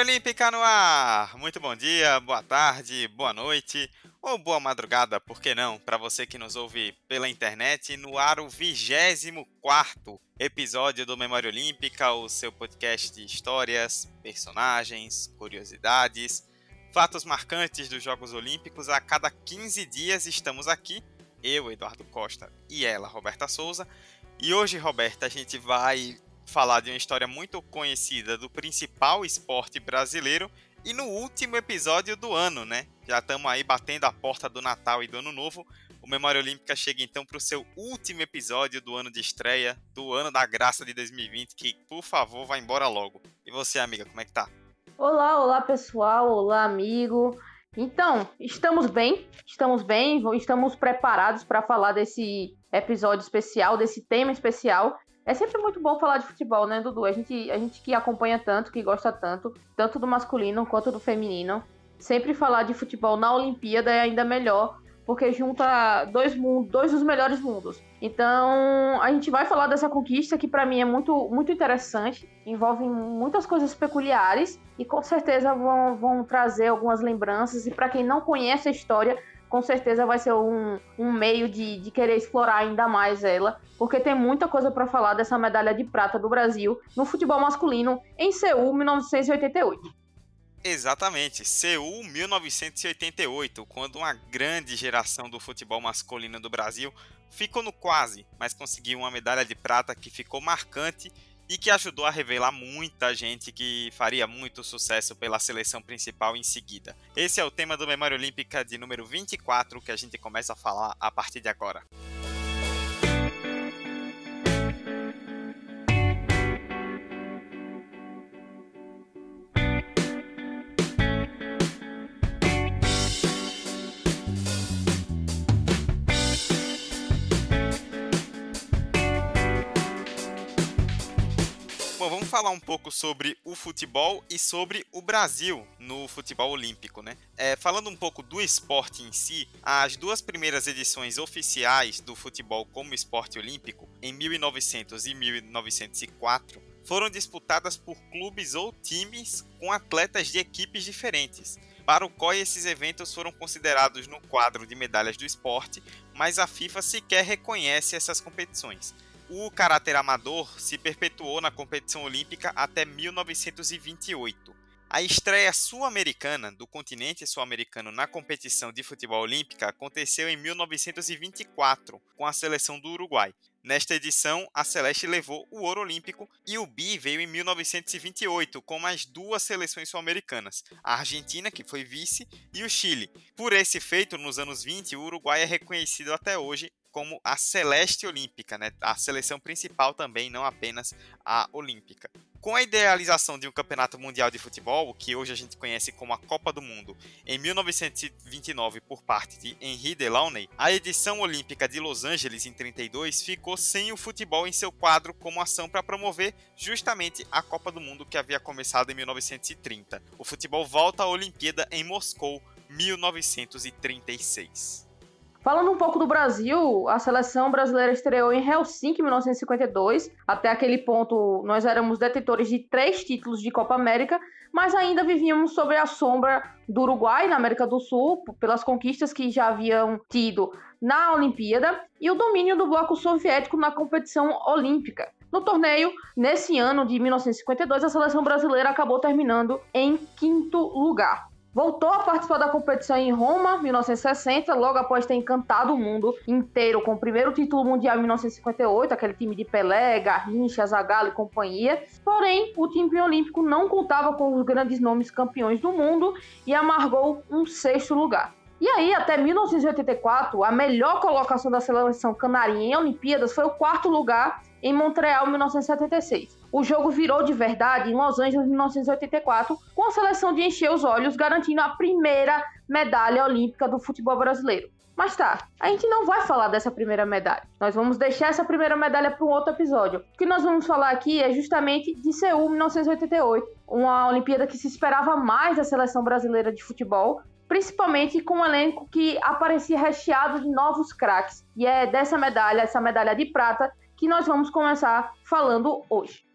Memória Olímpica no ar! Muito bom dia, boa tarde, boa noite ou boa madrugada, por que não? Para você que nos ouve pela internet, no ar o 24 episódio do Memória Olímpica, o seu podcast de histórias, personagens, curiosidades, fatos marcantes dos Jogos Olímpicos. A cada 15 dias estamos aqui, eu, Eduardo Costa, e ela, Roberta Souza. E hoje, Roberta, a gente vai falar de uma história muito conhecida do principal esporte brasileiro e no último episódio do ano, né? Já estamos aí batendo a porta do Natal e do Ano Novo. O Memória Olímpica chega então para o seu último episódio do ano de estreia, do ano da graça de 2020, que por favor vá embora logo. E você, amiga, como é que tá? Olá, olá pessoal, olá amigo. Então, estamos bem, estamos bem, estamos preparados para falar desse episódio especial, desse tema especial é sempre muito bom falar de futebol, né, Dudu? A gente, a gente que acompanha tanto, que gosta tanto, tanto do masculino quanto do feminino, sempre falar de futebol na Olimpíada é ainda melhor, porque junta dois mundos, dois dos melhores mundos. Então, a gente vai falar dessa conquista que para mim é muito, muito interessante, envolve muitas coisas peculiares e com certeza vão, vão trazer algumas lembranças. E para quem não conhece a história, com certeza vai ser um, um meio de, de querer explorar ainda mais ela, porque tem muita coisa para falar dessa medalha de prata do Brasil no futebol masculino em Seul, 1988. Exatamente, Seul 1988, quando uma grande geração do futebol masculino do Brasil ficou no quase, mas conseguiu uma medalha de prata que ficou marcante e que ajudou a revelar muita gente que faria muito sucesso pela seleção principal em seguida. Esse é o tema do Memória Olímpica de número 24 que a gente começa a falar a partir de agora. Falar um pouco sobre o futebol e sobre o Brasil no futebol olímpico, né? É, falando um pouco do esporte em si, as duas primeiras edições oficiais do futebol como esporte olímpico, em 1900 e 1904, foram disputadas por clubes ou times com atletas de equipes diferentes. Para o COI, esses eventos foram considerados no quadro de medalhas do esporte, mas a FIFA sequer reconhece essas competições o caráter amador se perpetuou na competição olímpica até 1928. A estreia sul-americana do continente sul-americano na competição de futebol olímpica aconteceu em 1924, com a seleção do Uruguai. Nesta edição, a Celeste levou o ouro olímpico e o bi veio em 1928, com mais duas seleções sul-americanas, a Argentina, que foi vice, e o Chile. Por esse feito, nos anos 20, o Uruguai é reconhecido até hoje como a Celeste Olímpica, né? a seleção principal também, não apenas a Olímpica. Com a idealização de um campeonato mundial de futebol, que hoje a gente conhece como a Copa do Mundo, em 1929 por parte de Henri Delaunay, a edição olímpica de Los Angeles em 32 ficou sem o futebol em seu quadro como ação para promover justamente a Copa do Mundo que havia começado em 1930. O futebol volta à Olimpíada em Moscou, 1936. Falando um pouco do Brasil, a seleção brasileira estreou em Helsinki em 1952. Até aquele ponto, nós éramos detentores de três títulos de Copa América, mas ainda vivíamos sob a sombra do Uruguai na América do Sul, pelas conquistas que já haviam tido na Olimpíada e o domínio do bloco soviético na competição olímpica. No torneio, nesse ano de 1952, a seleção brasileira acabou terminando em quinto lugar. Voltou a participar da competição em Roma, 1960, logo após ter encantado o mundo inteiro com o primeiro título mundial em 1958, aquele time de Pelé, Garrincha, Zagallo e companhia. Porém, o time olímpico não contava com os grandes nomes campeões do mundo e amargou um sexto lugar. E aí, até 1984, a melhor colocação da seleção canarinha em Olimpíadas foi o quarto lugar em Montreal, 1976. O jogo virou de verdade em Los Angeles, 1984, com a seleção de encher os olhos, garantindo a primeira medalha olímpica do futebol brasileiro. Mas tá, a gente não vai falar dessa primeira medalha. Nós vamos deixar essa primeira medalha para um outro episódio. O que nós vamos falar aqui é justamente de Seul 1988, uma Olimpíada que se esperava mais da seleção brasileira de futebol, principalmente com um elenco que aparecia recheado de novos craques. E é dessa medalha, essa medalha de prata, que nós vamos começar falando hoje.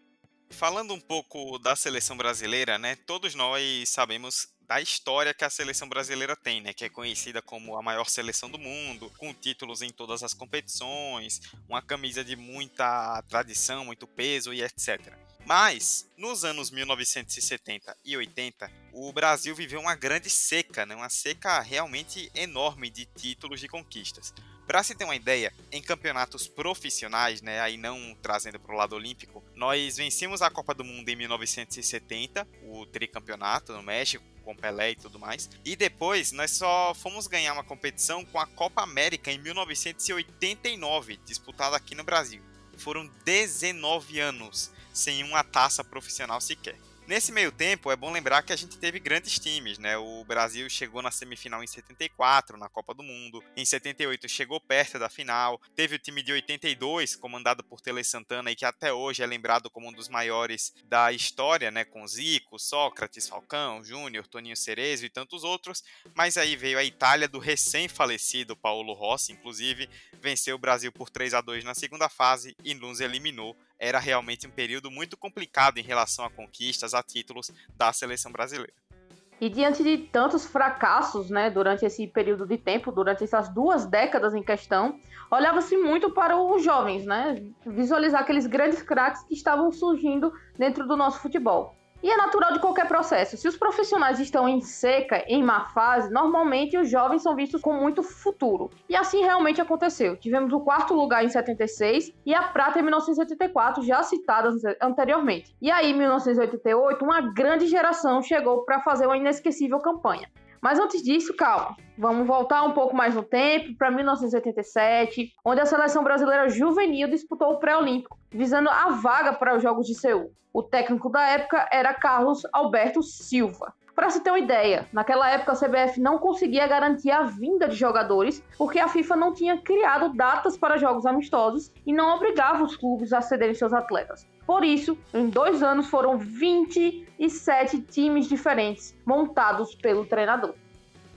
Falando um pouco da seleção brasileira, né? Todos nós sabemos da história que a seleção brasileira tem, né? Que é conhecida como a maior seleção do mundo, com títulos em todas as competições, uma camisa de muita tradição, muito peso e etc. Mas, nos anos 1970 e 80, o Brasil viveu uma grande seca, né? uma seca realmente enorme de títulos e conquistas. Para se ter uma ideia, em campeonatos profissionais, né, aí não trazendo para o lado olímpico, nós vencemos a Copa do Mundo em 1970, o tricampeonato no México, com Pelé e tudo mais. E depois nós só fomos ganhar uma competição com a Copa América em 1989, disputada aqui no Brasil. Foram 19 anos sem uma taça profissional sequer. Nesse meio tempo, é bom lembrar que a gente teve grandes times, né? O Brasil chegou na semifinal em 74, na Copa do Mundo. Em 78 chegou perto da final. Teve o time de 82, comandado por Tele Santana e que até hoje é lembrado como um dos maiores da história, né? Com Zico, Sócrates, Falcão, Júnior, Toninho Cerezo e tantos outros. Mas aí veio a Itália do recém-falecido Paulo Rossi, inclusive venceu o Brasil por 3 a 2 na segunda fase e nos eliminou era realmente um período muito complicado em relação a conquistas, a títulos da seleção brasileira. E diante de tantos fracassos, né, durante esse período de tempo, durante essas duas décadas em questão, olhava-se muito para os jovens, né, visualizar aqueles grandes craques que estavam surgindo dentro do nosso futebol. E é natural de qualquer processo. Se os profissionais estão em seca, em má fase, normalmente os jovens são vistos com muito futuro. E assim realmente aconteceu. Tivemos o quarto lugar em 76 e a prata em 1984, já citadas anteriormente. E aí, em 1988, uma grande geração chegou para fazer uma inesquecível campanha. Mas antes disso, calma. Vamos voltar um pouco mais no tempo, para 1987, onde a seleção brasileira juvenil disputou o pré-olímpico, visando a vaga para os Jogos de Seul. O técnico da época era Carlos Alberto Silva. Para se ter uma ideia, naquela época a CBF não conseguia garantir a vinda de jogadores porque a FIFA não tinha criado datas para jogos amistosos e não obrigava os clubes a cederem seus atletas. Por isso, em dois anos foram 27 times diferentes montados pelo treinador.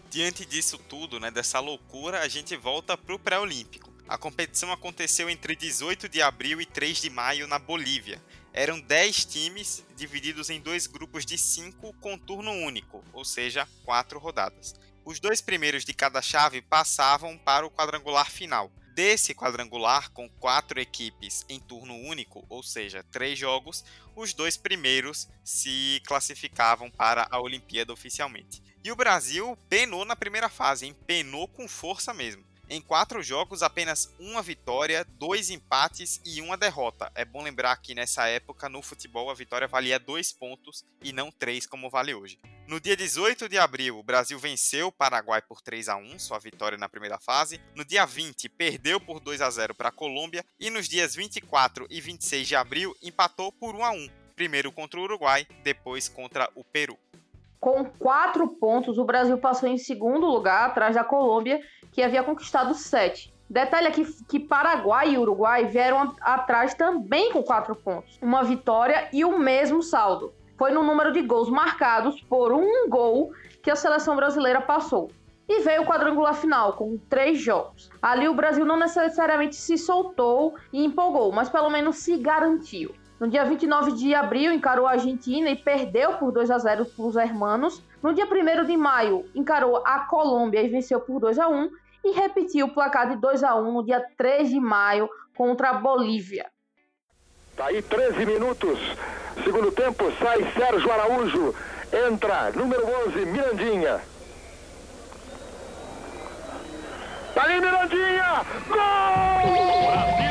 Diante disso tudo, né, dessa loucura, a gente volta para o pré-olímpico. A competição aconteceu entre 18 de abril e 3 de maio na Bolívia. Eram 10 times divididos em dois grupos de 5 com turno único, ou seja, 4 rodadas. Os dois primeiros de cada chave passavam para o quadrangular final. Desse quadrangular, com quatro equipes em turno único, ou seja, três jogos, os dois primeiros se classificavam para a Olimpíada oficialmente. E o Brasil penou na primeira fase, hein? penou com força mesmo. Em quatro jogos, apenas uma vitória, dois empates e uma derrota. É bom lembrar que nessa época, no futebol, a vitória valia dois pontos e não três, como vale hoje. No dia 18 de abril, o Brasil venceu o Paraguai por 3 a 1 sua vitória na primeira fase. No dia 20, perdeu por 2 a 0 para a Colômbia. E nos dias 24 e 26 de abril, empatou por 1 a 1 primeiro contra o Uruguai, depois contra o Peru. Com quatro pontos, o Brasil passou em segundo lugar, atrás da Colômbia, que havia conquistado sete. Detalhe aqui que Paraguai e Uruguai vieram atrás também com quatro pontos. Uma vitória e o mesmo saldo. Foi no número de gols marcados por um gol que a seleção brasileira passou. E veio o quadrangular final, com três jogos. Ali o Brasil não necessariamente se soltou e empolgou, mas pelo menos se garantiu. No dia 29 de abril, encarou a Argentina e perdeu por 2 a 0 para os hermanos. No dia 1 de maio, encarou a Colômbia e venceu por 2 a 1 e repetiu o placar de 2 a 1 no dia 3 de maio contra a Bolívia. Tá aí 13 minutos. Segundo tempo, sai Sérgio Araújo. Entra número 11, Mirandinha. Tá aí Mirandinha! Gol! Brasil!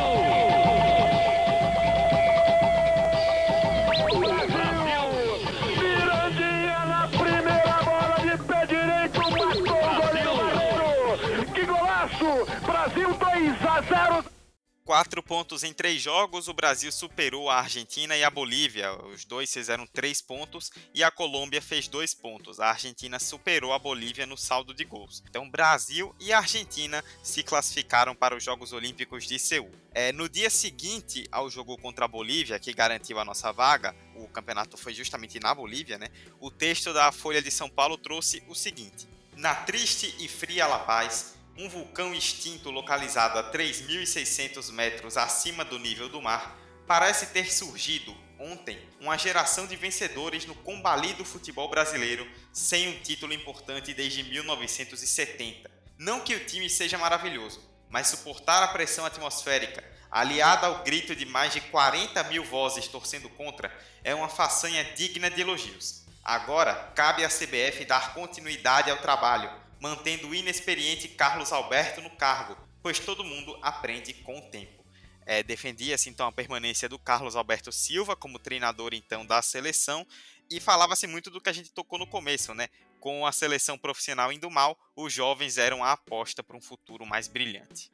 Quatro pontos em três jogos, o Brasil superou a Argentina e a Bolívia. Os dois fizeram três pontos e a Colômbia fez dois pontos. A Argentina superou a Bolívia no saldo de gols. Então, Brasil e Argentina se classificaram para os Jogos Olímpicos de Seul. É, no dia seguinte ao jogo contra a Bolívia, que garantiu a nossa vaga, o campeonato foi justamente na Bolívia, né? O texto da Folha de São Paulo trouxe o seguinte: Na triste e fria La Paz um vulcão extinto localizado a 3.600 metros acima do nível do mar, parece ter surgido ontem uma geração de vencedores no combalido futebol brasileiro sem um título importante desde 1970. Não que o time seja maravilhoso, mas suportar a pressão atmosférica, aliada ao grito de mais de 40 mil vozes torcendo contra, é uma façanha digna de elogios. Agora, cabe à CBF dar continuidade ao trabalho, mantendo o inexperiente Carlos Alberto no cargo, pois todo mundo aprende com o tempo. É, Defendia-se então a permanência do Carlos Alberto Silva como treinador então da seleção e falava-se muito do que a gente tocou no começo, né? Com a seleção profissional indo mal, os jovens eram a aposta para um futuro mais brilhante.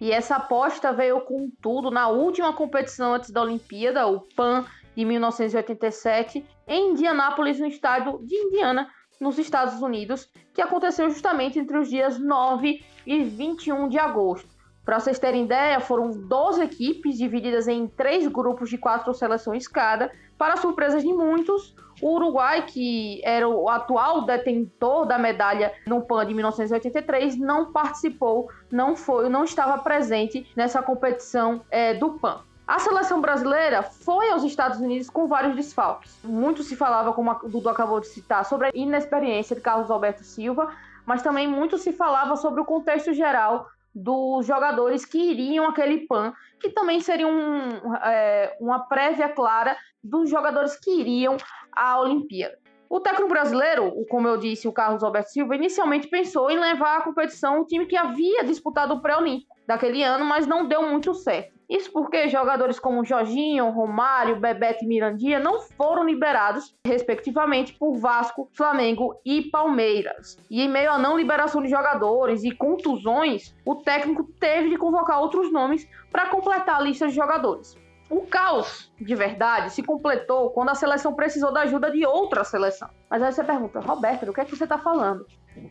E essa aposta veio com tudo na última competição antes da Olimpíada, o PAN de 1987, em Indianápolis, no estado de Indiana, nos Estados Unidos, que aconteceu justamente entre os dias 9 e 21 de agosto. Para vocês terem ideia, foram 12 equipes divididas em três grupos de quatro seleções cada. Para surpresa de muitos, o Uruguai, que era o atual detentor da medalha no PAN de 1983, não participou, não foi, não estava presente nessa competição é, do PAN. A seleção brasileira foi aos Estados Unidos com vários desfalques. Muito se falava, como o Dudu acabou de citar, sobre a inexperiência de Carlos Alberto Silva, mas também muito se falava sobre o contexto geral dos jogadores que iriam aquele PAN, que também seria um, é, uma prévia clara dos jogadores que iriam à Olimpíada. O técnico brasileiro, como eu disse, o Carlos Alberto Silva, inicialmente pensou em levar à competição o time que havia disputado o pré-olímpico daquele ano, mas não deu muito certo. Isso porque jogadores como Jorginho, Romário, Bebeto e Mirandinha não foram liberados, respectivamente, por Vasco, Flamengo e Palmeiras. E em meio à não liberação de jogadores e contusões, o técnico teve de convocar outros nomes para completar a lista de jogadores. O caos, de verdade, se completou quando a seleção precisou da ajuda de outra seleção. Mas aí você pergunta, Roberto, do que é que você está falando?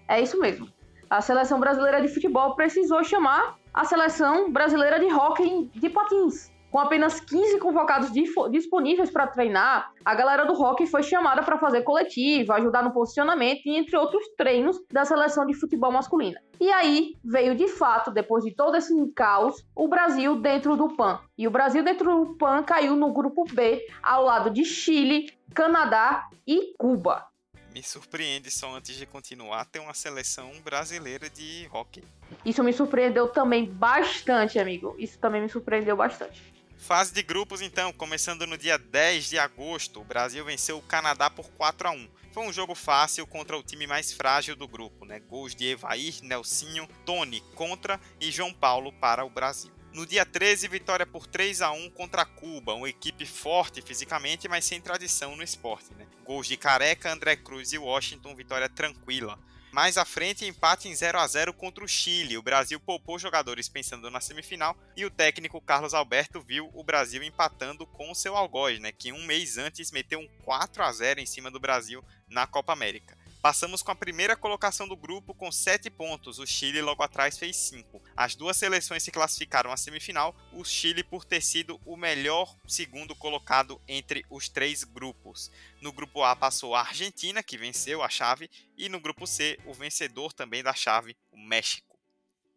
É isso mesmo. A seleção brasileira de futebol precisou chamar a seleção brasileira de hóquei de patins. Com apenas 15 convocados disponíveis para treinar, a galera do hockey foi chamada para fazer coletiva, ajudar no posicionamento e entre outros treinos da seleção de futebol masculina. E aí veio de fato, depois de todo esse caos, o Brasil dentro do PAN. E o Brasil dentro do PAN caiu no grupo B, ao lado de Chile, Canadá e Cuba. Me surpreende só antes de continuar ter uma seleção brasileira de hockey. Isso me surpreendeu também bastante, amigo. Isso também me surpreendeu bastante. Fase de grupos, então, começando no dia 10 de agosto, o Brasil venceu o Canadá por 4 a 1 Foi um jogo fácil contra o time mais frágil do grupo, né? Gols de Evair, Nelsinho, Tony contra e João Paulo para o Brasil. No dia 13, vitória por 3 a 1 contra Cuba, uma equipe forte fisicamente, mas sem tradição no esporte. Né? Gols de Careca, André Cruz e Washington, vitória tranquila. Mais à frente, empate em 0 a 0 contra o Chile. O Brasil poupou jogadores pensando na semifinal e o técnico Carlos Alberto viu o Brasil empatando com o seu algoz, né, que um mês antes meteu um 4 a 0 em cima do Brasil na Copa América. Passamos com a primeira colocação do grupo com 7 pontos, o Chile logo atrás fez 5. As duas seleções se classificaram à semifinal, o Chile por ter sido o melhor segundo colocado entre os três grupos. No grupo A passou a Argentina, que venceu a chave, e no grupo C, o vencedor também da chave, o México.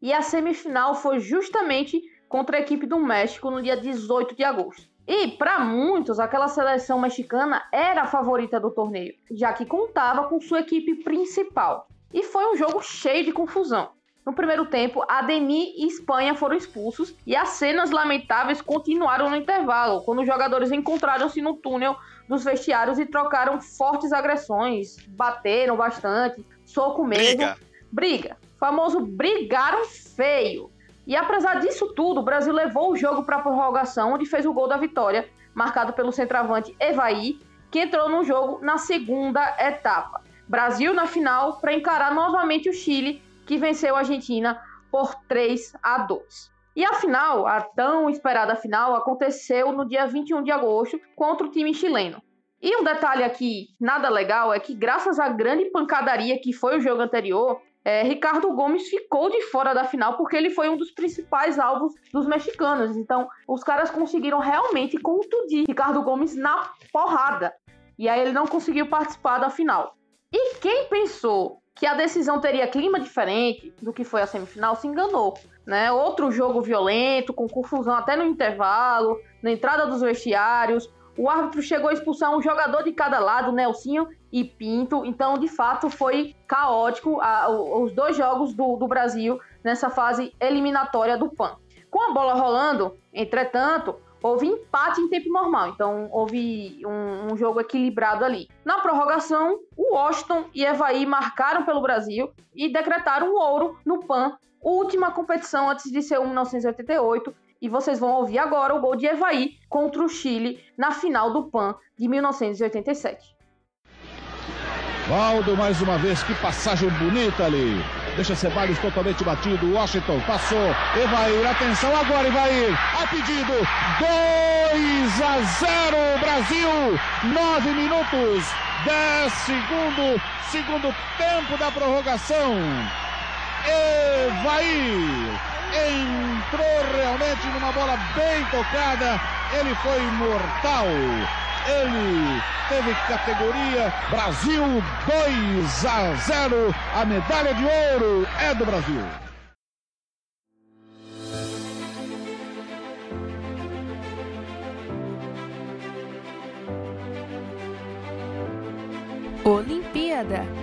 E a semifinal foi justamente contra a equipe do México no dia 18 de agosto. E, para muitos, aquela seleção mexicana era a favorita do torneio, já que contava com sua equipe principal. E foi um jogo cheio de confusão. No primeiro tempo, Ademir e Espanha foram expulsos e as cenas lamentáveis continuaram no intervalo, quando os jogadores encontraram-se no túnel dos vestiários e trocaram fortes agressões, bateram bastante, soco mesmo. Briga. Briga. Famoso brigaram feio. E apesar disso tudo, o Brasil levou o jogo para a prorrogação, onde fez o gol da vitória, marcado pelo centroavante Evaí, que entrou no jogo na segunda etapa. Brasil na final para encarar novamente o Chile, que venceu a Argentina por 3 a 2. E a final, a tão esperada final, aconteceu no dia 21 de agosto contra o time chileno. E um detalhe aqui, nada legal, é que graças à grande pancadaria que foi o jogo anterior, é, Ricardo Gomes ficou de fora da final porque ele foi um dos principais alvos dos mexicanos. Então, os caras conseguiram realmente contundir Ricardo Gomes na porrada. E aí ele não conseguiu participar da final. E quem pensou que a decisão teria clima diferente do que foi a semifinal se enganou. Né? Outro jogo violento, com confusão até no intervalo, na entrada dos vestiários. O árbitro chegou a expulsar um jogador de cada lado, Nelsinho e Pinto. Então, de fato, foi caótico a, os dois jogos do, do Brasil nessa fase eliminatória do PAN. Com a bola rolando, entretanto, houve empate em tempo normal, então houve um, um, jogo equilibrado ali. Na prorrogação, o Washington e Evaí marcaram pelo Brasil e decretaram o ouro no PAN, última competição antes de ser o 1988. E vocês vão ouvir agora o gol de Evaí contra o Chile na final do PAN de 1987. Valdo, mais uma vez, que passagem bonita ali. Deixa Ceballos totalmente batido. Washington passou. Evair, atenção agora, Evair. A pedido. 2 a 0 Brasil. 9 minutos. 10 segundos. Segundo tempo da prorrogação. Evair entrou realmente numa bola bem tocada. Ele foi mortal. Ele teve categoria Brasil 2 a 0. A medalha de ouro é do Brasil. Olimpíada.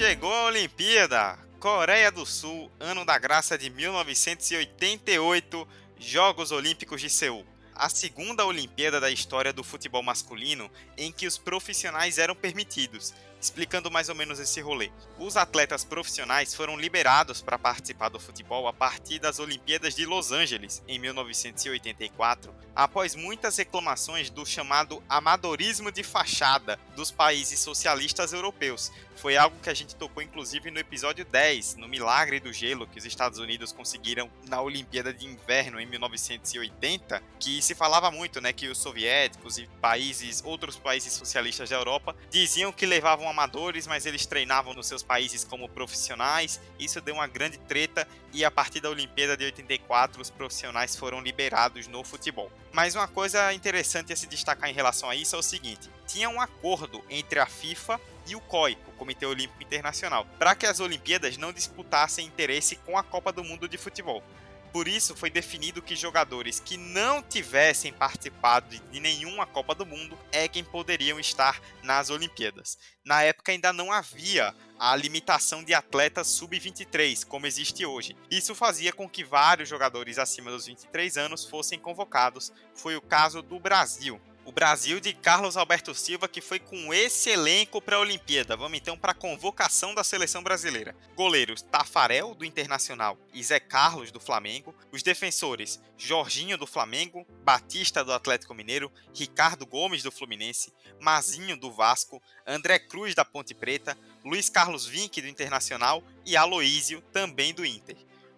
Chegou a Olimpíada! Coreia do Sul, ano da graça de 1988, Jogos Olímpicos de Seul. A segunda Olimpíada da história do futebol masculino em que os profissionais eram permitidos, explicando mais ou menos esse rolê. Os atletas profissionais foram liberados para participar do futebol a partir das Olimpíadas de Los Angeles, em 1984, após muitas reclamações do chamado amadorismo de fachada dos países socialistas europeus. Foi algo que a gente tocou inclusive no episódio 10, no Milagre do Gelo, que os Estados Unidos conseguiram na Olimpíada de Inverno em 1980, que se falava muito, né, que os soviéticos e países, outros países socialistas da Europa diziam que levavam amadores, mas eles treinavam nos seus países como profissionais. Isso deu uma grande treta e a partir da Olimpíada de 84 os profissionais foram liberados no futebol. Mas uma coisa interessante a se destacar em relação a isso é o seguinte: tinha um acordo entre a FIFA e o COI, o Comitê Olímpico Internacional, para que as Olimpíadas não disputassem interesse com a Copa do Mundo de Futebol. Por isso, foi definido que jogadores que não tivessem participado de nenhuma Copa do Mundo é quem poderiam estar nas Olimpíadas. Na época ainda não havia a limitação de atletas sub-23, como existe hoje. Isso fazia com que vários jogadores acima dos 23 anos fossem convocados. Foi o caso do Brasil o Brasil de Carlos Alberto Silva, que foi com esse elenco para a Olimpíada. Vamos então para a convocação da seleção brasileira. Goleiros Tafarel, do Internacional, e Zé Carlos, do Flamengo. Os defensores Jorginho, do Flamengo, Batista, do Atlético Mineiro, Ricardo Gomes, do Fluminense, Mazinho, do Vasco, André Cruz, da Ponte Preta, Luiz Carlos Vinck, do Internacional e Aloísio, também do Inter.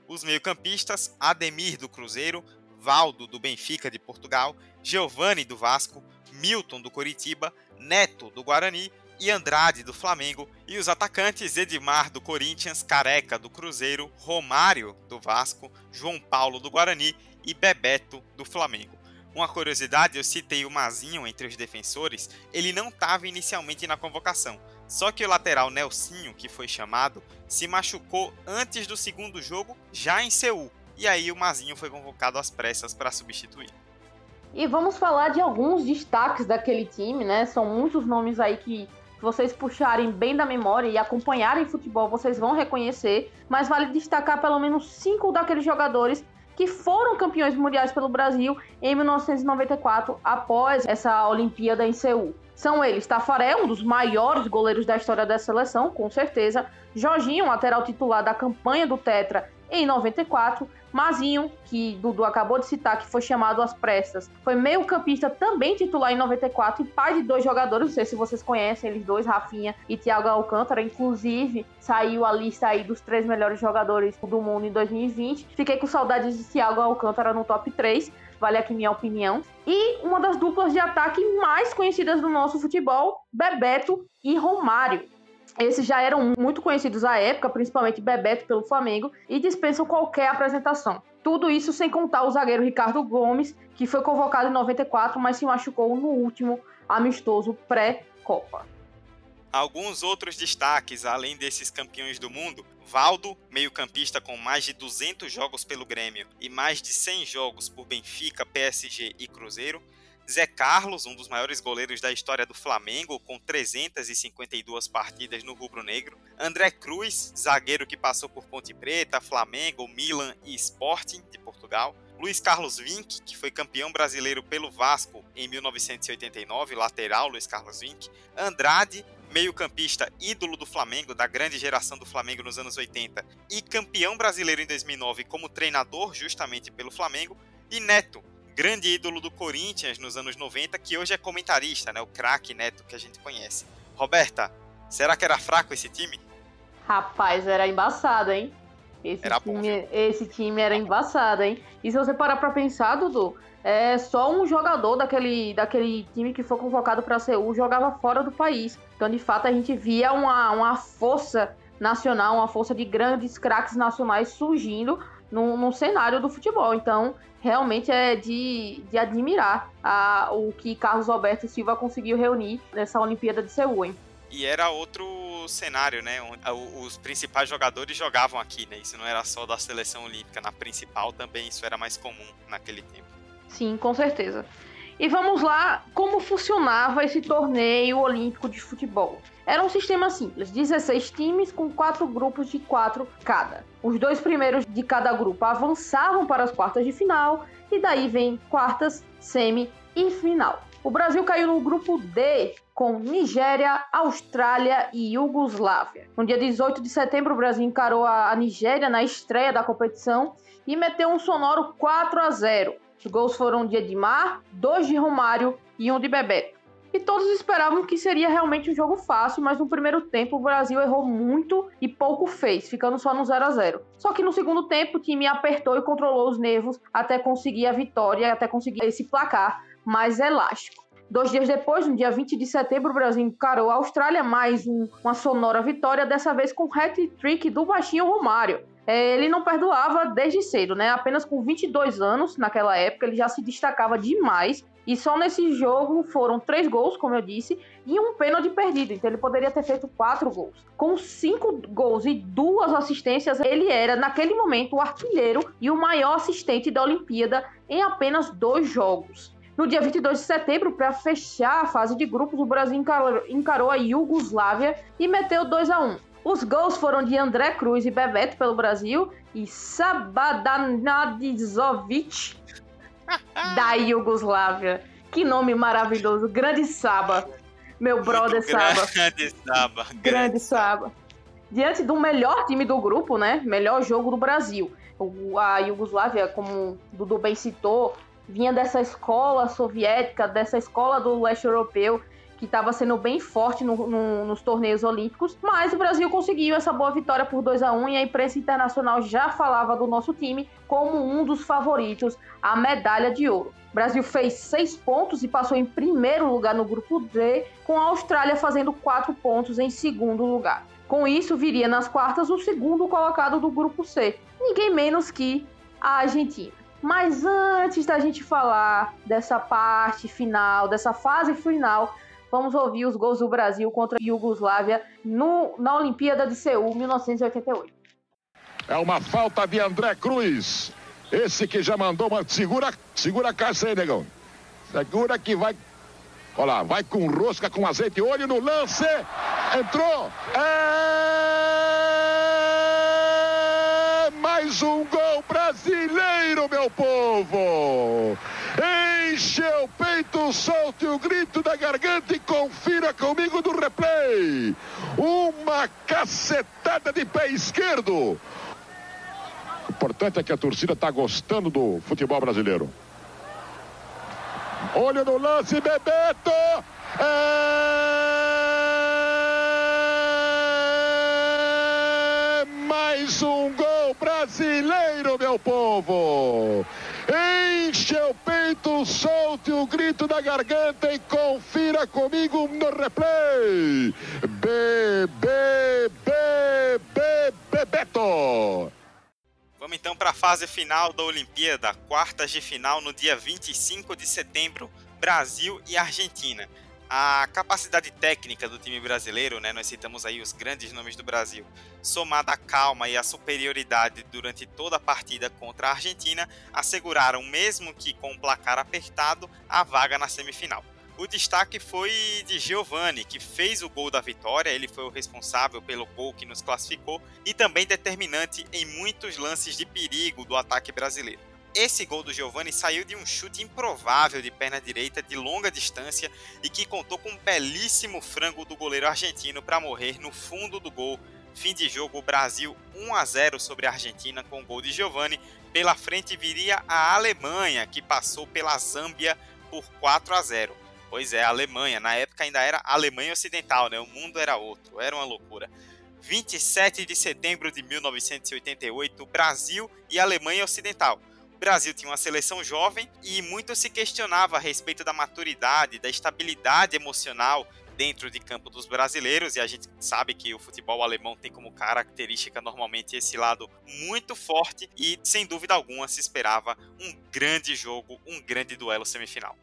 Os meio-campistas, Ademir, do Cruzeiro, Valdo, do Benfica de Portugal, Giovanni do Vasco, Milton do Coritiba, Neto do Guarani e Andrade do Flamengo, e os atacantes Edmar do Corinthians, Careca do Cruzeiro, Romário do Vasco, João Paulo do Guarani e Bebeto do Flamengo. Uma curiosidade, eu citei o Mazinho entre os defensores, ele não estava inicialmente na convocação. Só que o lateral Nelsinho, que foi chamado, se machucou antes do segundo jogo, já em Seul, e aí o Mazinho foi convocado às pressas para substituir. E vamos falar de alguns destaques daquele time, né? São muitos nomes aí que vocês puxarem bem da memória e acompanharem futebol, vocês vão reconhecer, mas vale destacar pelo menos cinco daqueles jogadores que foram campeões mundiais pelo Brasil em 1994, após essa Olimpíada em Seul. São eles Tafarel, um dos maiores goleiros da história da seleção, com certeza, Jorginho, lateral titular da campanha do Tetra em 94. Mazinho, que Dudu acabou de citar, que foi chamado às pressas, foi meio-campista também titular em 94 e pai de dois jogadores. Não sei se vocês conhecem eles dois, Rafinha e Thiago Alcântara. Inclusive, saiu a lista aí dos três melhores jogadores do mundo em 2020. Fiquei com saudades de Thiago Alcântara no top 3 vale aqui minha opinião. E uma das duplas de ataque mais conhecidas do nosso futebol, Bebeto e Romário. Esses já eram muito conhecidos à época, principalmente Bebeto pelo Flamengo, e dispensam qualquer apresentação. Tudo isso sem contar o zagueiro Ricardo Gomes, que foi convocado em 94, mas se machucou no último amistoso pré-Copa. Alguns outros destaques, além desses campeões do mundo, Valdo, meio-campista com mais de 200 jogos pelo Grêmio e mais de 100 jogos por Benfica, PSG e Cruzeiro. Zé Carlos, um dos maiores goleiros da história do Flamengo, com 352 partidas no rubro-negro. André Cruz, zagueiro que passou por Ponte Preta, Flamengo, Milan e Sporting de Portugal. Luiz Carlos Vinck, que foi campeão brasileiro pelo Vasco em 1989, lateral Luiz Carlos Vinck. Andrade, meio-campista ídolo do Flamengo, da grande geração do Flamengo nos anos 80, e campeão brasileiro em 2009 como treinador justamente pelo Flamengo, e Neto, grande ídolo do Corinthians nos anos 90, que hoje é comentarista, né, o craque Neto que a gente conhece. Roberta, será que era fraco esse time? Rapaz, era embaçado, hein? Esse, era time, bom, esse time era embaçado, hein? E se você parar pra pensar, Dudu, é, só um jogador daquele, daquele time que foi convocado para a Seul jogava fora do país. Então, de fato, a gente via uma, uma força nacional, uma força de grandes craques nacionais surgindo no, no cenário do futebol. Então, realmente é de, de admirar a, o que Carlos Alberto Silva conseguiu reunir nessa Olimpíada de Seul. Hein? E era outro cenário, né? Os principais jogadores jogavam aqui, né? Isso não era só da seleção olímpica. Na principal também isso era mais comum naquele tempo. Sim, com certeza. E vamos lá, como funcionava esse torneio olímpico de futebol? Era um sistema simples, 16 times com quatro grupos de quatro cada. Os dois primeiros de cada grupo avançavam para as quartas de final e daí vem quartas, semi e final. O Brasil caiu no grupo D com Nigéria, Austrália e Iugoslávia. No dia 18 de setembro, o Brasil encarou a Nigéria na estreia da competição e meteu um sonoro 4 a 0. Os gols foram de Edmar, dois de Romário e um de Bebeto. E todos esperavam que seria realmente um jogo fácil, mas no primeiro tempo o Brasil errou muito e pouco fez, ficando só no 0 a 0. Só que no segundo tempo o time apertou e controlou os nervos até conseguir a vitória, até conseguir esse placar mais elástico. Dois dias depois, no dia 20 de setembro, o Brasil encarou a Austrália mais um, uma sonora vitória, dessa vez com hat-trick do baixinho Romário ele não perdoava desde cedo, né? Apenas com 22 anos, naquela época, ele já se destacava demais. E só nesse jogo foram três gols, como eu disse, e um pênalti perdido. Então ele poderia ter feito quatro gols. Com cinco gols e duas assistências, ele era, naquele momento, o artilheiro e o maior assistente da Olimpíada em apenas dois jogos. No dia 22 de setembro, para fechar a fase de grupos, o Brasil encarou, encarou a Iugoslávia e meteu 2 a 1 os gols foram de André Cruz e Bebeto pelo Brasil e Sabadanadizovic da Iugoslávia. Que nome maravilhoso. Grande Saba. Meu brother Saba. Grande Saba. Grande Saba. Diante do melhor time do grupo, né? Melhor jogo do Brasil. A Iugoslávia, como o Dudu bem citou, vinha dessa escola soviética, dessa escola do leste europeu que estava sendo bem forte no, no, nos torneios olímpicos, mas o Brasil conseguiu essa boa vitória por 2 a 1 e a imprensa internacional já falava do nosso time como um dos favoritos à medalha de ouro. O Brasil fez seis pontos e passou em primeiro lugar no grupo D, com a Austrália fazendo quatro pontos em segundo lugar. Com isso, viria nas quartas o segundo colocado do grupo C, ninguém menos que a Argentina. Mas antes da gente falar dessa parte final, dessa fase final, Vamos ouvir os gols do Brasil contra a Iugoslávia no, na Olimpíada de Seul, 1988. É uma falta de André Cruz. Esse que já mandou uma. Segura, segura a caixa aí, negão. Segura que vai. Olha lá, vai com rosca, com azeite. Olho no lance. Entrou. É mais um gol brasileiro, meu povo. Enche o peito, solte o grito da garganta e confira comigo do replay. Uma cacetada de pé esquerdo. O importante é que a torcida está gostando do futebol brasileiro. Olho no lance, Bebeto! É... Mais um gol brasileiro, meu povo! Enche o peito, solte o grito da garganta e confira comigo no replay. B, B, B, B, Bebeto. Vamos então para a fase final da Olimpíada, quartas de final no dia 25 de setembro, Brasil e Argentina a capacidade técnica do time brasileiro, né, nós citamos aí os grandes nomes do Brasil, somada à calma e à superioridade durante toda a partida contra a Argentina, asseguraram, mesmo que com um placar apertado, a vaga na semifinal. O destaque foi de Giovani, que fez o gol da vitória, ele foi o responsável pelo gol que nos classificou e também determinante em muitos lances de perigo do ataque brasileiro. Esse gol do Giovani saiu de um chute improvável de perna direita de longa distância e que contou com um belíssimo frango do goleiro argentino para morrer no fundo do gol. Fim de jogo, Brasil 1 a 0 sobre a Argentina com o gol de Giovani. Pela frente viria a Alemanha, que passou pela Zâmbia por 4 a 0. Pois é, a Alemanha, na época ainda era Alemanha Ocidental, né? O mundo era outro, era uma loucura. 27 de setembro de 1988, Brasil e Alemanha Ocidental. Brasil tinha uma seleção jovem e muito se questionava a respeito da maturidade, da estabilidade emocional dentro de campo dos brasileiros, e a gente sabe que o futebol alemão tem como característica normalmente esse lado muito forte, e sem dúvida alguma se esperava um grande jogo, um grande duelo semifinal.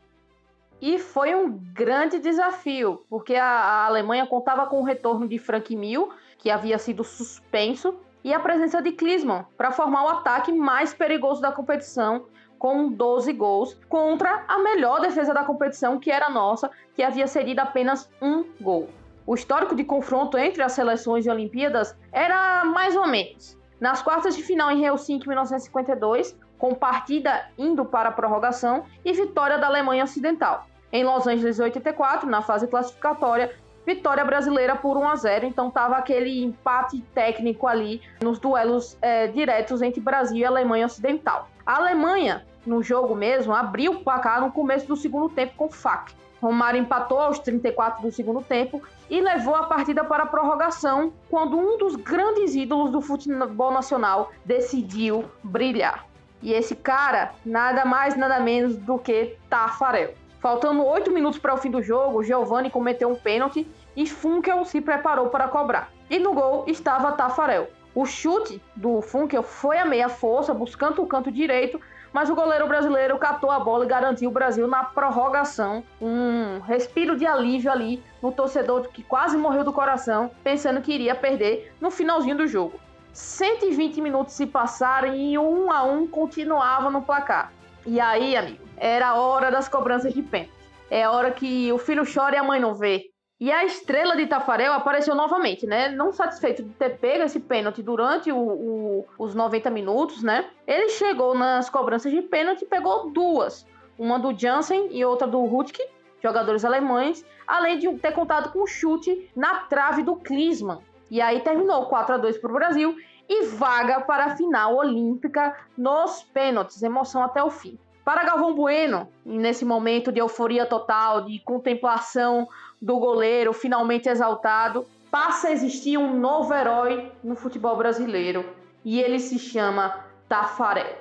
E foi um grande desafio, porque a, Alemanha contava com o retorno de Frank Mill, que havia sido suspenso, e a presença de Klinsmann para formar o ataque mais perigoso da competição, com 12 gols, contra a melhor defesa da competição, que era a nossa, que havia cedido apenas um gol. O histórico de confronto entre as seleções e Olimpíadas era mais ou menos. Nas quartas de final em Helsinki, 1952, com partida indo para a prorrogação e vitória da Alemanha Ocidental. Em Los Angeles, 84, na fase classificatória, vitória brasileira por 1 a 0 então tava aquele empate técnico ali nos duelos é, diretos entre Brasil e Alemanha Ocidental. A Alemanha, no jogo mesmo, abriu o placar no começo do segundo tempo com Fak. Romário empatou aos 34 do segundo tempo e levou a partida para a prorrogação, quando um dos grandes ídolos do futebol nacional decidiu brilhar. E esse cara, nada mais, nada menos do que Tafarel. Faltando oito minutos para o fim do jogo, Giovani cometeu um pênalti e Funkel se preparou para cobrar. E no gol estava Tafarel. O chute do Funkel foi a meia força, buscando o canto direito, mas o goleiro brasileiro catou a bola e garantiu o Brasil na prorrogação. Um respiro de alívio ali no torcedor que quase morreu do coração, pensando que iria perder no finalzinho do jogo. 120 minutos se passaram e um a um continuava no placar. E aí, amigo, era a hora das cobranças de pênalti. É a hora que o filho chora e a mãe não vê. E a estrela de Tafarel apareceu novamente, né? Não satisfeito de ter pego esse pênalti durante o, o, os 90 minutos, né? Ele chegou nas cobranças de pênalti e pegou duas. Uma do Jansen e outra do Rutke, jogadores alemães, além de ter contado com um chute na trave do Klinsmann. E aí terminou 4 a 2 para o Brasil e vaga para a final olímpica nos pênaltis. Emoção até o fim. Para Galvão Bueno, nesse momento de euforia total, de contemplação do goleiro finalmente exaltado, passa a existir um novo herói no futebol brasileiro e ele se chama Tafarel.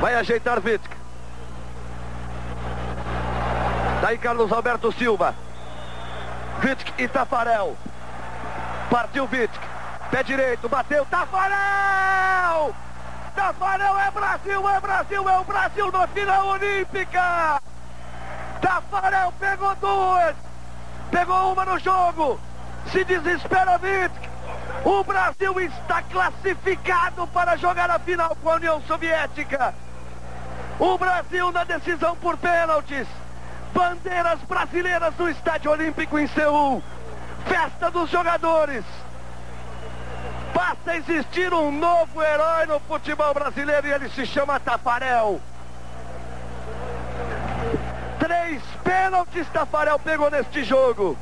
Vai ajeitar Vitic. Daí Carlos Alberto Silva. Vitic e Tafarel. Partiu Vitic. Pé direito, bateu. Tafarel! Tafarel é Brasil, é Brasil, é o Brasil na final olímpica! Tafarel pegou duas, pegou uma no jogo, se desespera Vitic. O Brasil está classificado para jogar a final com a União Soviética. O Brasil na decisão por pênaltis. Bandeiras brasileiras no Estádio Olímpico em Seul. Festa dos jogadores. Passa a existir um novo herói no futebol brasileiro e ele se chama Tafarel. Três pênaltis Tafarel pegou neste jogo.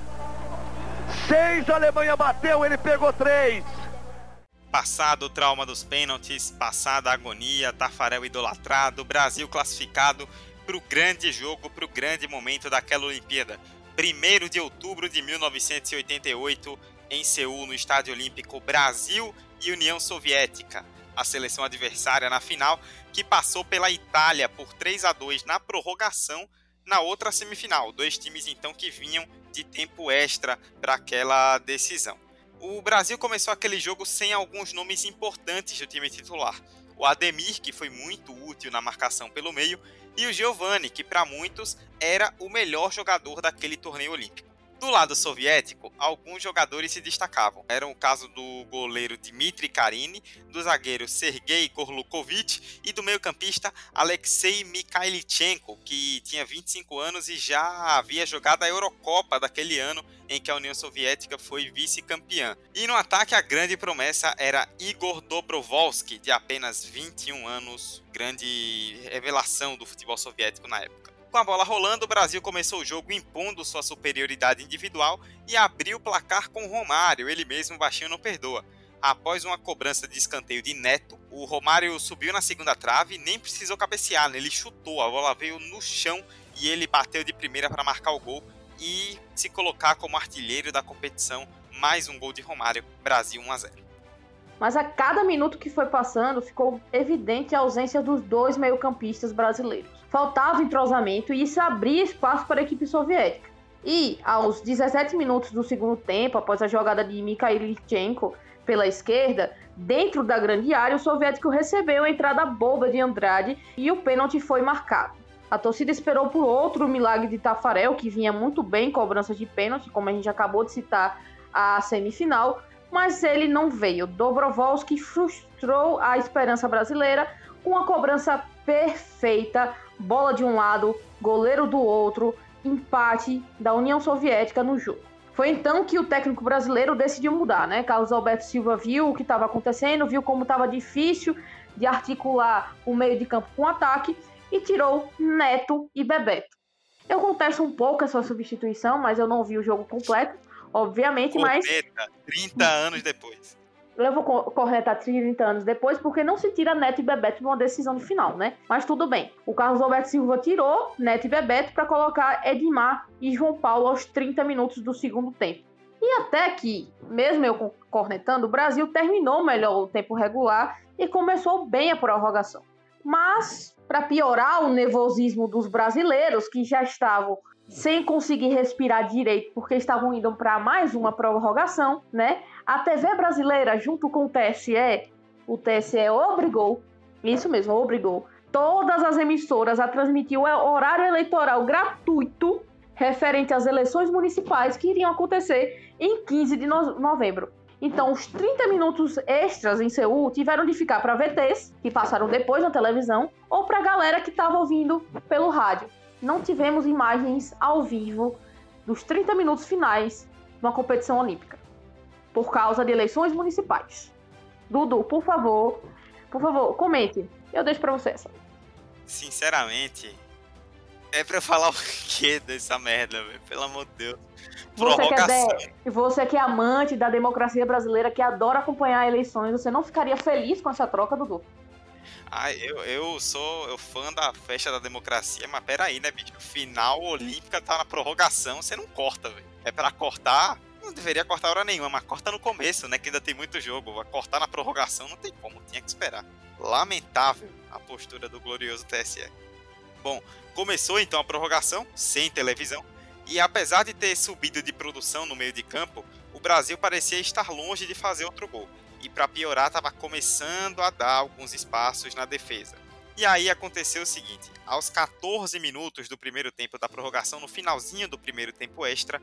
Seis a Alemanha bateu, ele pegou três. Passado o trauma dos pênaltis, passada a agonia, Tafarel idolatrado, Brasil classificado para o grande jogo, para o grande momento daquela Olimpíada. 1 de outubro de 1988, em Seul, no Estádio Olímpico, Brasil e União Soviética. A seleção adversária na final, que passou pela Itália por 3 a 2 na prorrogação na outra semifinal. Dois times então que vinham de tempo extra para aquela decisão. O Brasil começou aquele jogo sem alguns nomes importantes do time titular. O Ademir, que foi muito útil na marcação pelo meio, e o Giovani, que para muitos era o melhor jogador daquele torneio olímpico. Do lado soviético, alguns jogadores se destacavam. Era o caso do goleiro Dmitry Karini, do zagueiro Sergei Korlukovich e do meio-campista Alexei Mikhailichenko, que tinha 25 anos e já havia jogado a Eurocopa daquele ano em que a União Soviética foi vice-campeã. E no ataque a grande promessa era Igor Dobrovolsky, de apenas 21 anos, grande revelação do futebol soviético na época. Com a bola rolando, o Brasil começou o jogo impondo sua superioridade individual e abriu o placar com Romário, ele mesmo baixinho não perdoa. Após uma cobrança de escanteio de Neto, o Romário subiu na segunda trave e nem precisou cabecear, né? ele chutou, a bola veio no chão e ele bateu de primeira para marcar o gol e se colocar como artilheiro da competição. Mais um gol de Romário, Brasil 1 a 0. Mas a cada minuto que foi passando, ficou evidente a ausência dos dois meio-campistas brasileiros faltava entrosamento e isso abria espaço para a equipe soviética. E aos 17 minutos do segundo tempo, após a jogada de Mikhailichenko pela esquerda, dentro da grande área, o soviético recebeu a entrada boba de Andrade e o pênalti foi marcado. A torcida esperou por outro milagre de Tafarel, que vinha muito bem em cobrança de pênalti, como a gente acabou de citar a semifinal, mas ele não veio. Dobrovolski frustrou a esperança brasileira com a cobrança perfeita bola de um lado, goleiro do outro, empate da União Soviética no jogo. Foi então que o técnico brasileiro decidiu mudar, né? Carlos Alberto Silva viu o que estava acontecendo, viu como estava difícil de articular o meio de campo com ataque e tirou Neto e Bebeto. Eu contesto um pouco essa substituição, mas eu não vi o jogo completo, obviamente, Corneta, mas 30 anos depois eu vou corretar 30 anos depois, porque não se tira Neto e Bebeto numa decisão de final, né? Mas tudo bem. O Carlos Alberto Silva tirou Neto e Bebeto para colocar Edmar e João Paulo aos 30 minutos do segundo tempo. E até que, mesmo eu cornetando, o Brasil terminou melhor o tempo regular e começou bem a prorrogação. Mas, para piorar o nervosismo dos brasileiros, que já estavam sem conseguir respirar direito porque estavam indo para mais uma prorrogação, né? A TV brasileira, junto com o TSE, o TSE obrigou, isso mesmo, obrigou, todas as emissoras a transmitir o horário eleitoral gratuito referente às eleições municipais que iriam acontecer em 15 de novembro. Então, os 30 minutos extras em Seul tiveram de ficar para VTs, que passaram depois na televisão, ou para a galera que estava ouvindo pelo rádio. Não tivemos imagens ao vivo dos 30 minutos finais de uma competição olímpica por causa de eleições municipais. Dudu, por favor, por favor, comente. Eu deixo pra você essa. Sinceramente, é pra falar o que dessa merda, velho? Pelo amor de Deus. Você que, é de... você que é amante da democracia brasileira, que adora acompanhar eleições, você não ficaria feliz com essa troca, Dudu? Ah, eu, eu sou eu fã da festa da democracia, mas peraí, né, bicho? Final olímpica tá na prorrogação, você não corta, velho. É para cortar não deveria cortar hora nenhuma, mas corta no começo, né? Que ainda tem muito jogo. Cortar na prorrogação, não tem como, tinha que esperar. Lamentável a postura do glorioso TSE. Bom, começou então a prorrogação, sem televisão, e apesar de ter subido de produção no meio de campo, o Brasil parecia estar longe de fazer outro gol. E para piorar, estava começando a dar alguns espaços na defesa. E aí aconteceu o seguinte: aos 14 minutos do primeiro tempo da prorrogação, no finalzinho do primeiro tempo extra,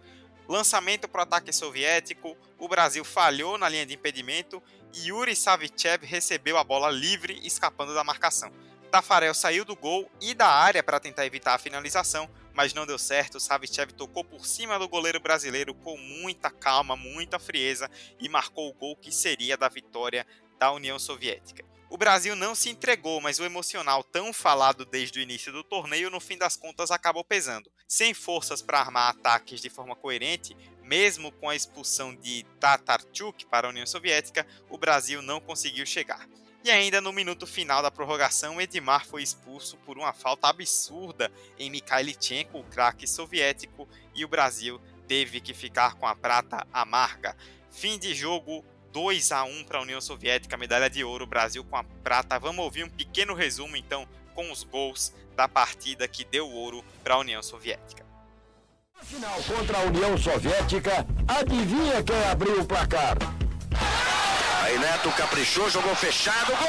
Lançamento para o ataque soviético, o Brasil falhou na linha de impedimento e Yuri Savichev recebeu a bola livre, escapando da marcação. Tafarel saiu do gol e da área para tentar evitar a finalização, mas não deu certo. Savichev tocou por cima do goleiro brasileiro com muita calma, muita frieza e marcou o gol que seria da vitória da União Soviética. O Brasil não se entregou, mas o emocional tão falado desde o início do torneio, no fim das contas, acabou pesando. Sem forças para armar ataques de forma coerente, Mesmo com a expulsão de Tatarchuk para a União Soviética, o Brasil não conseguiu chegar. E ainda no minuto final da prorrogação, Edmar foi expulso por uma falta absurda em Mikhailichenko, o craque soviético, e o Brasil teve que ficar com a prata amarga. Fim de jogo 2 a 1 para a União Soviética, medalha de ouro, Brasil com a prata. Vamos ouvir um pequeno resumo então com os gols da partida que deu ouro para a União Soviética. Final contra a União Soviética, adivinha quem abriu o placar? Aí Neto caprichou, jogou fechado, gol!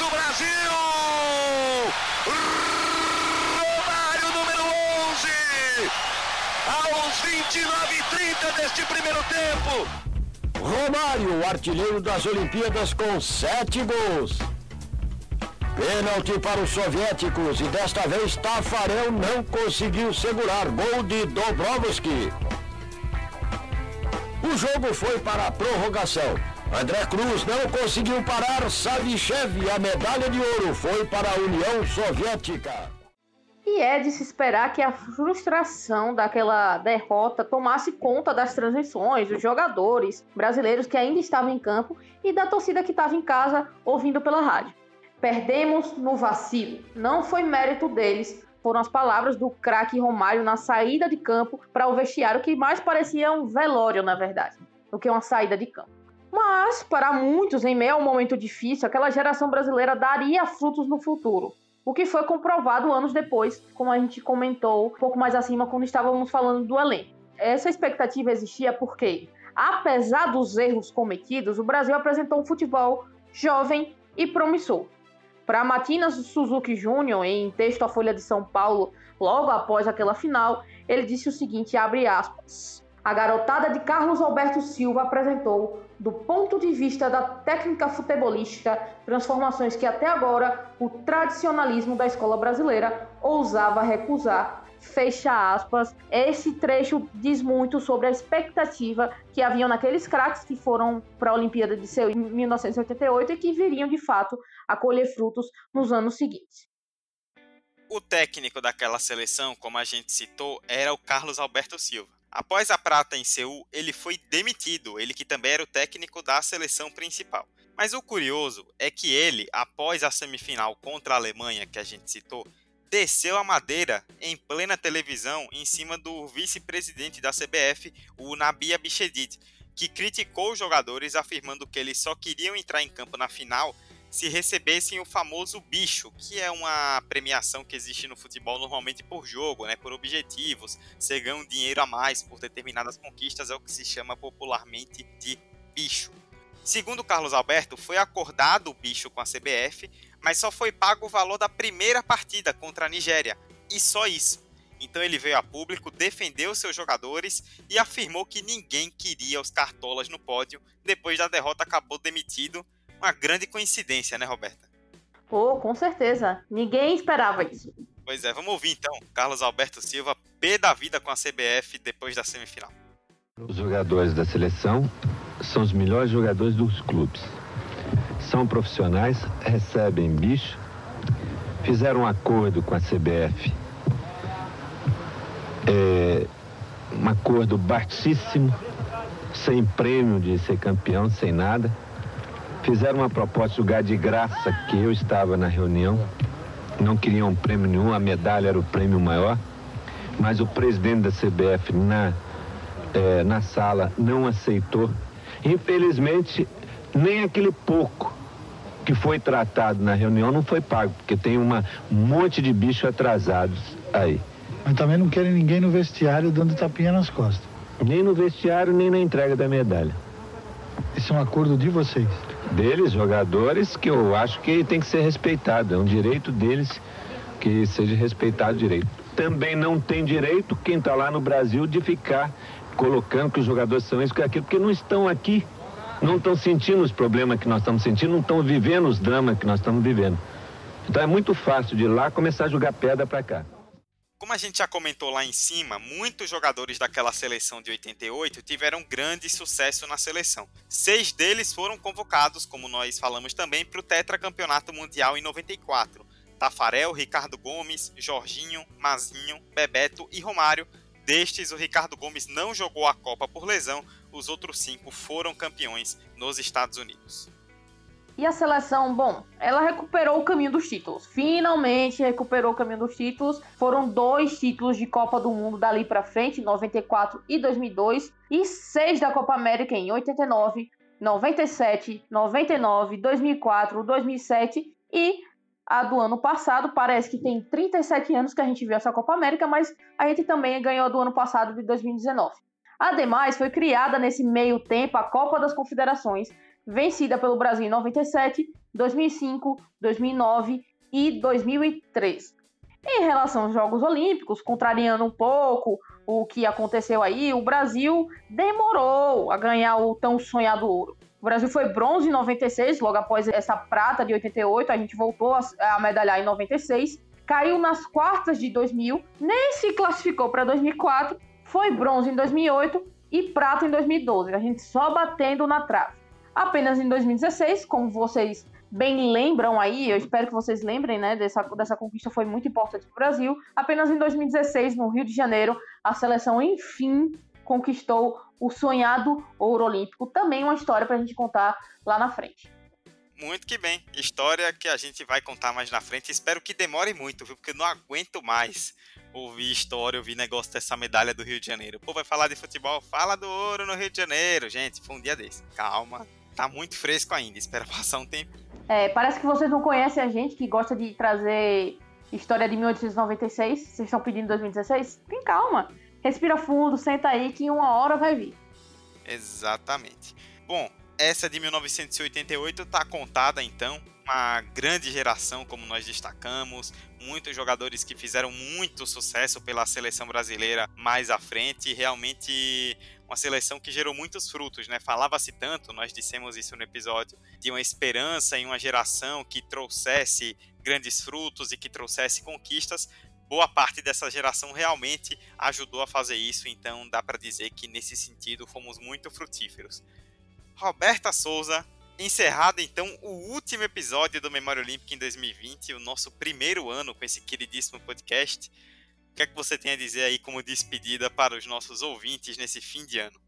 Do Brasil! Romário número 11! Aos 29 e 30 deste primeiro tempo! Romário, artilheiro das Olimpíadas com sete gols. Pênalti para os soviéticos e desta vez Tafarel não conseguiu segurar. Gol de Dobrovski. O jogo foi para a prorrogação. André Cruz não conseguiu parar Savichev e a medalha de ouro foi para a União Soviética. E é de se esperar que a frustração daquela derrota tomasse conta das transmissões, dos jogadores brasileiros que ainda estavam em campo e da torcida que estava em casa ouvindo pela rádio. Perdemos no vacilo. Não foi mérito deles, foram as palavras do craque Romário na saída de campo para o vestiário, que mais parecia um velório, na verdade, do que uma saída de campo. Mas, para muitos, em meio a um momento difícil, aquela geração brasileira daria frutos no futuro. O que foi comprovado anos depois, como a gente comentou um pouco mais acima quando estávamos falando do elenco. Essa expectativa existia porque, apesar dos erros cometidos, o Brasil apresentou um futebol jovem e promissor. Para Matinas Suzuki Júnior, em texto à Folha de São Paulo, logo após aquela final, ele disse o seguinte, abre aspas, a garotada de Carlos Alberto Silva apresentou, do ponto de vista da técnica futebolística, transformações que até agora o tradicionalismo da escola brasileira ousava recusar, fecha aspas. Esse trecho diz muito sobre a expectativa que haviam naqueles craques que foram para a Olimpíada de Seul em 1988 e que viriam de fato a colher frutos nos anos seguintes. O técnico daquela seleção, como a gente citou, era o Carlos Alberto Silva. Após a prata em Seul, ele foi demitido, ele que também era o técnico da seleção principal. Mas o curioso é que ele, após a semifinal contra a Alemanha que a gente citou, desceu a madeira em plena televisão em cima do vice-presidente da CBF, o Nabia Bichedid, que criticou os jogadores afirmando que eles só queriam entrar em campo na final se recebessem o famoso bicho, que é uma premiação que existe no futebol normalmente por jogo, né, por objetivos, você ganha um dinheiro a mais por determinadas conquistas, é o que se chama popularmente de bicho. Segundo Carlos Alberto, foi acordado o bicho com a CBF, mas só foi pago o valor da primeira partida contra a Nigéria, e só isso. Então ele veio a público, defendeu seus jogadores e afirmou que ninguém queria os cartolas no pódio. Depois da derrota, acabou demitido. Uma grande coincidência, né, Roberta? Pô, com certeza. Ninguém esperava isso. Pois é, vamos ouvir então. Carlos Alberto Silva, pé da vida com a CBF depois da semifinal. Os jogadores da seleção são os melhores jogadores dos clubes são profissionais, recebem bicho, fizeram um acordo com a CBF, é, um acordo baixíssimo, sem prêmio de ser campeão, sem nada. Fizeram uma proposta de jogar de graça, que eu estava na reunião, não queriam prêmio nenhum, a medalha era o prêmio maior, mas o presidente da CBF na, é, na sala não aceitou. Infelizmente, nem aquele pouco que foi tratado na reunião não foi pago, porque tem uma, um monte de bicho atrasados aí. Mas também não querem ninguém no vestiário dando tapinha nas costas. Nem no vestiário, nem na entrega da medalha. Esse é um acordo de vocês? Deles, jogadores, que eu acho que tem que ser respeitado. É um direito deles que seja respeitado o direito. Também não tem direito quem está lá no Brasil de ficar colocando que os jogadores são isso, que aquilo, porque não estão aqui não estão sentindo os problemas que nós estamos sentindo, não estão vivendo os dramas que nós estamos vivendo. Então é muito fácil de lá começar a jogar pedra para cá. Como a gente já comentou lá em cima, muitos jogadores daquela seleção de 88 tiveram grande sucesso na seleção. Seis deles foram convocados, como nós falamos também, para o tetracampeonato mundial em 94. Tafarel, Ricardo Gomes, Jorginho, Mazinho, Bebeto e Romário. Destes, o Ricardo Gomes não jogou a Copa por lesão, os outros cinco foram campeões nos Estados Unidos. E a seleção, bom, ela recuperou o caminho dos títulos. Finalmente recuperou o caminho dos títulos. Foram dois títulos de Copa do Mundo dali para frente, 94 e 2002, e seis da Copa América em 89, 97, 99, 2004, 2007 e a do ano passado. Parece que tem 37 anos que a gente viu essa Copa América, mas a gente também ganhou a do ano passado de 2019. Ademais, foi criada nesse meio tempo a Copa das Confederações, vencida pelo Brasil em 97, 2005, 2009 e 2003. Em relação aos Jogos Olímpicos, contrariando um pouco o que aconteceu aí, o Brasil demorou a ganhar o tão sonhado ouro. O Brasil foi bronze em 96, logo após essa prata de 88, a gente voltou a medalhar em 96, caiu nas quartas de 2000, nem se classificou para 2004, foi bronze em 2008 e prata em 2012. A gente só batendo na trave. Apenas em 2016, como vocês bem lembram aí, eu espero que vocês lembrem, né, dessa, dessa conquista foi muito importante para o Brasil. Apenas em 2016, no Rio de Janeiro, a seleção enfim conquistou o sonhado ouro olímpico. Também uma história para a gente contar lá na frente. Muito que bem. História que a gente vai contar mais na frente. Espero que demore muito, viu? Porque eu não aguento mais ouvir história, ouvir negócio dessa medalha do Rio de Janeiro. Pô, vai falar de futebol? Fala do ouro no Rio de Janeiro. Gente, foi um dia desse. Calma, tá muito fresco ainda, espera passar um tempo. É, parece que vocês não conhecem a gente que gosta de trazer história de 1896. Vocês estão pedindo 2016? Tem calma. Respira fundo, senta aí que em uma hora vai vir. Exatamente. Bom, essa de 1988 tá contada então. Uma grande geração, como nós destacamos, muitos jogadores que fizeram muito sucesso pela seleção brasileira mais à frente, realmente uma seleção que gerou muitos frutos, né? Falava-se tanto, nós dissemos isso no episódio, de uma esperança em uma geração que trouxesse grandes frutos e que trouxesse conquistas. Boa parte dessa geração realmente ajudou a fazer isso, então dá para dizer que nesse sentido fomos muito frutíferos. Roberta Souza, encerrado então o último episódio do Memória Olímpica em 2020, o nosso primeiro ano com esse queridíssimo podcast que é que você tem a dizer aí como despedida para os nossos ouvintes nesse fim de ano?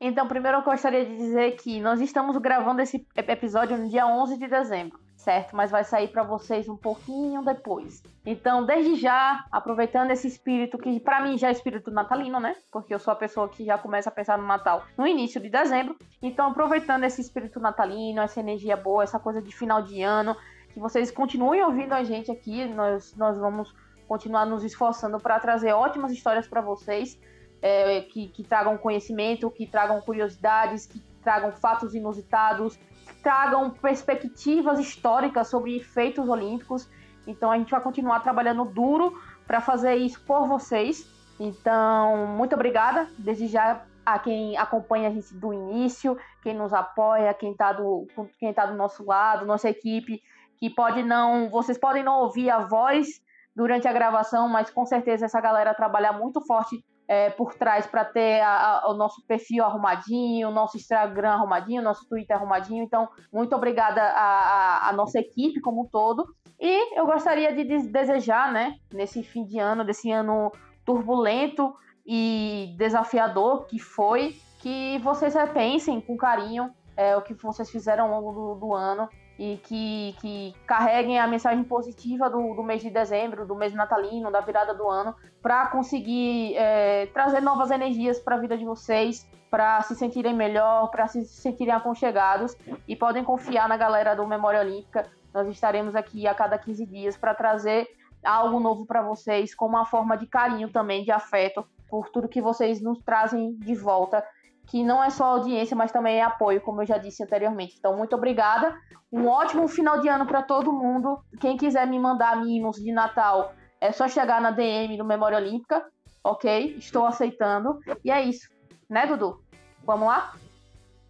Então, primeiro eu gostaria de dizer que nós estamos gravando esse episódio no dia 11 de dezembro, certo? Mas vai sair para vocês um pouquinho depois. Então, desde já, aproveitando esse espírito que para mim já é espírito natalino, né? Porque eu sou a pessoa que já começa a pensar no Natal no início de dezembro. Então, aproveitando esse espírito natalino, essa energia boa, essa coisa de final de ano, que vocês continuem ouvindo a gente aqui, nós nós vamos continuar nos esforçando para trazer ótimas histórias para vocês, é, que, que tragam conhecimento, que tragam curiosidades, que tragam fatos inusitados, tragam perspectivas históricas sobre feitos olímpicos. Então a gente vai continuar trabalhando duro para fazer isso por vocês. Então, muito obrigada desde já a quem acompanha a gente do início, quem nos apoia, quem está do, quem tá do nosso lado, nossa equipe, que pode não. Vocês podem não ouvir a voz durante a gravação, mas com certeza essa galera trabalha muito forte é, por trás para ter a, a, o nosso perfil arrumadinho, o nosso Instagram arrumadinho, o nosso Twitter arrumadinho. Então, muito obrigada a, nossa equipe como um todo. E eu gostaria de desejar, né, nesse fim de ano, desse ano turbulento e desafiador que foi, que vocês repensem com carinho é, o que vocês fizeram ao longo do, do ano e que, que carreguem a mensagem positiva do, do mês de dezembro, do mês natalino, da virada do ano, para conseguir é, trazer novas energias para a vida de vocês, para se sentirem melhor, para se sentirem aconchegados e podem confiar na galera do Memória Olímpica. Nós estaremos aqui a cada 15 dias para trazer algo novo para vocês, com uma forma de carinho também, de afeto, por tudo que vocês nos trazem de volta que não é só audiência, mas também é apoio, como eu já disse anteriormente. Então, muito obrigada. Um ótimo final de ano para todo mundo. Quem quiser me mandar mimos de Natal, é só chegar na DM do Memória Olímpica, ok? Estou aceitando. E é isso, né, Dudu? Vamos lá?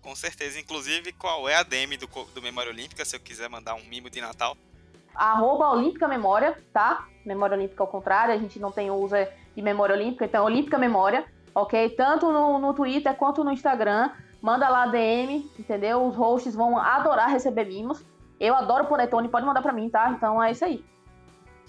Com certeza. Inclusive, qual é a DM do, do Memória Olímpica, se eu quiser mandar um mimo de Natal? Arroba Olímpica Memória, tá? Memória Olímpica ao contrário, a gente não tem uso de Memória Olímpica, então Olímpica Memória ok? Tanto no, no Twitter quanto no Instagram. Manda lá DM, entendeu? Os hosts vão adorar receber mimos. Eu adoro Panetone, pode mandar pra mim, tá? Então é isso aí.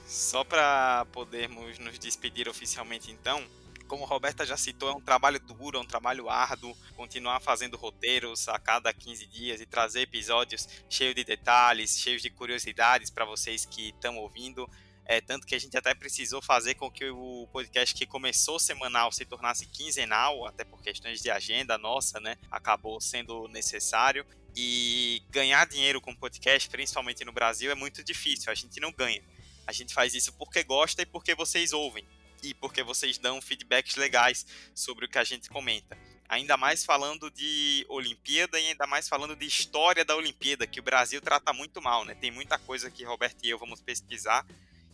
Só para podermos nos despedir oficialmente então, como a Roberta já citou, é um trabalho duro, é um trabalho árduo, continuar fazendo roteiros a cada 15 dias e trazer episódios cheios de detalhes, cheios de curiosidades para vocês que estão ouvindo. É, tanto que a gente até precisou fazer com que o podcast que começou semanal se tornasse quinzenal, até por questões de agenda nossa, né? Acabou sendo necessário. E ganhar dinheiro com podcast, principalmente no Brasil, é muito difícil. A gente não ganha. A gente faz isso porque gosta e porque vocês ouvem e porque vocês dão feedbacks legais sobre o que a gente comenta. Ainda mais falando de Olimpíada e ainda mais falando de história da Olimpíada, que o Brasil trata muito mal, né? Tem muita coisa que Roberto e eu vamos pesquisar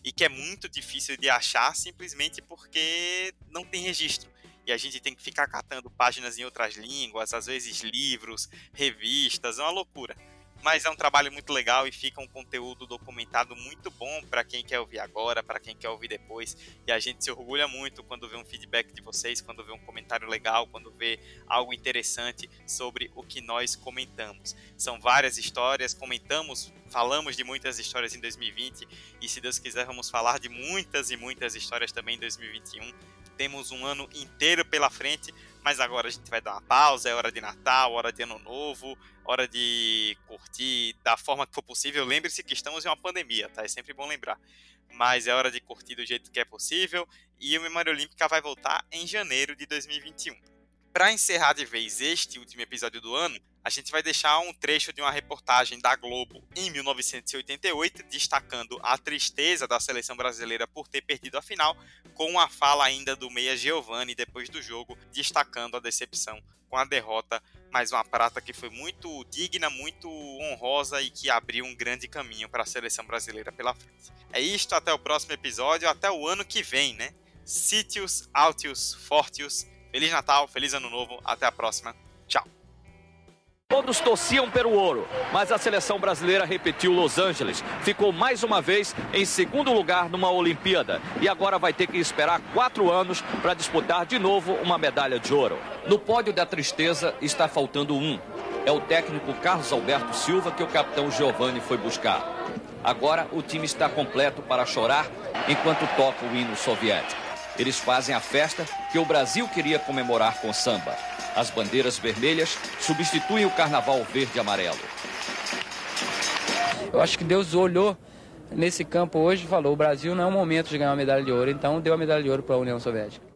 e que é muito difícil de achar simplesmente porque não tem registro. E a gente tem que ficar catando páginas em outras línguas, às vezes livros, revistas, é uma loucura mas é um trabalho muito legal e fica um conteúdo documentado muito bom para quem quer ouvir agora, para quem quer ouvir depois. E a gente se orgulha muito quando vê um feedback de vocês, quando vê um comentário legal, quando vê algo interessante sobre o que nós comentamos. São várias histórias, comentamos, falamos de muitas histórias em 2020 e se Deus quiser vamos falar de muitas e muitas histórias também em 2021. Temos um ano inteiro pela frente, mas agora a gente vai dar uma pausa, é hora de Natal, hora de Ano Novo, hora de curtir da forma que for possível. Lembre-se que estamos em uma pandemia, tá? É sempre bom lembrar. Mas é hora de curtir do jeito que é possível e o Memória Olímpica vai voltar em janeiro de 2021. Para encerrar de vez este último episódio do ano, a gente vai deixar um trecho de uma reportagem da Globo em 1988, destacando a tristeza da seleção brasileira por ter perdido a final, com a fala ainda do Meia Giovanni depois do jogo, destacando a decepção com a derrota, mas uma prata que foi muito digna, muito honrosa e que abriu um grande caminho para a seleção brasileira pela frente. É isto, até o próximo episódio, até o ano que vem, né? Sítios, Altius, Fortius. Feliz Natal, feliz Ano Novo, até a próxima. Tchau. Todos torciam pelo ouro, mas a seleção brasileira repetiu Los Angeles. Ficou mais uma vez em segundo lugar numa Olimpíada e agora vai ter que esperar quatro anos para disputar de novo uma medalha de ouro. No pódio da tristeza está faltando um. É o técnico Carlos Alberto Silva que o capitão Giovanni foi buscar. Agora o time está completo para chorar enquanto toca o hino soviético. Eles fazem a festa que o Brasil queria comemorar com samba. As bandeiras vermelhas substituem o carnaval verde e amarelo. Eu acho que Deus olhou nesse campo hoje e falou: o Brasil não é o momento de ganhar uma medalha de ouro, então deu a medalha de ouro para a União Soviética.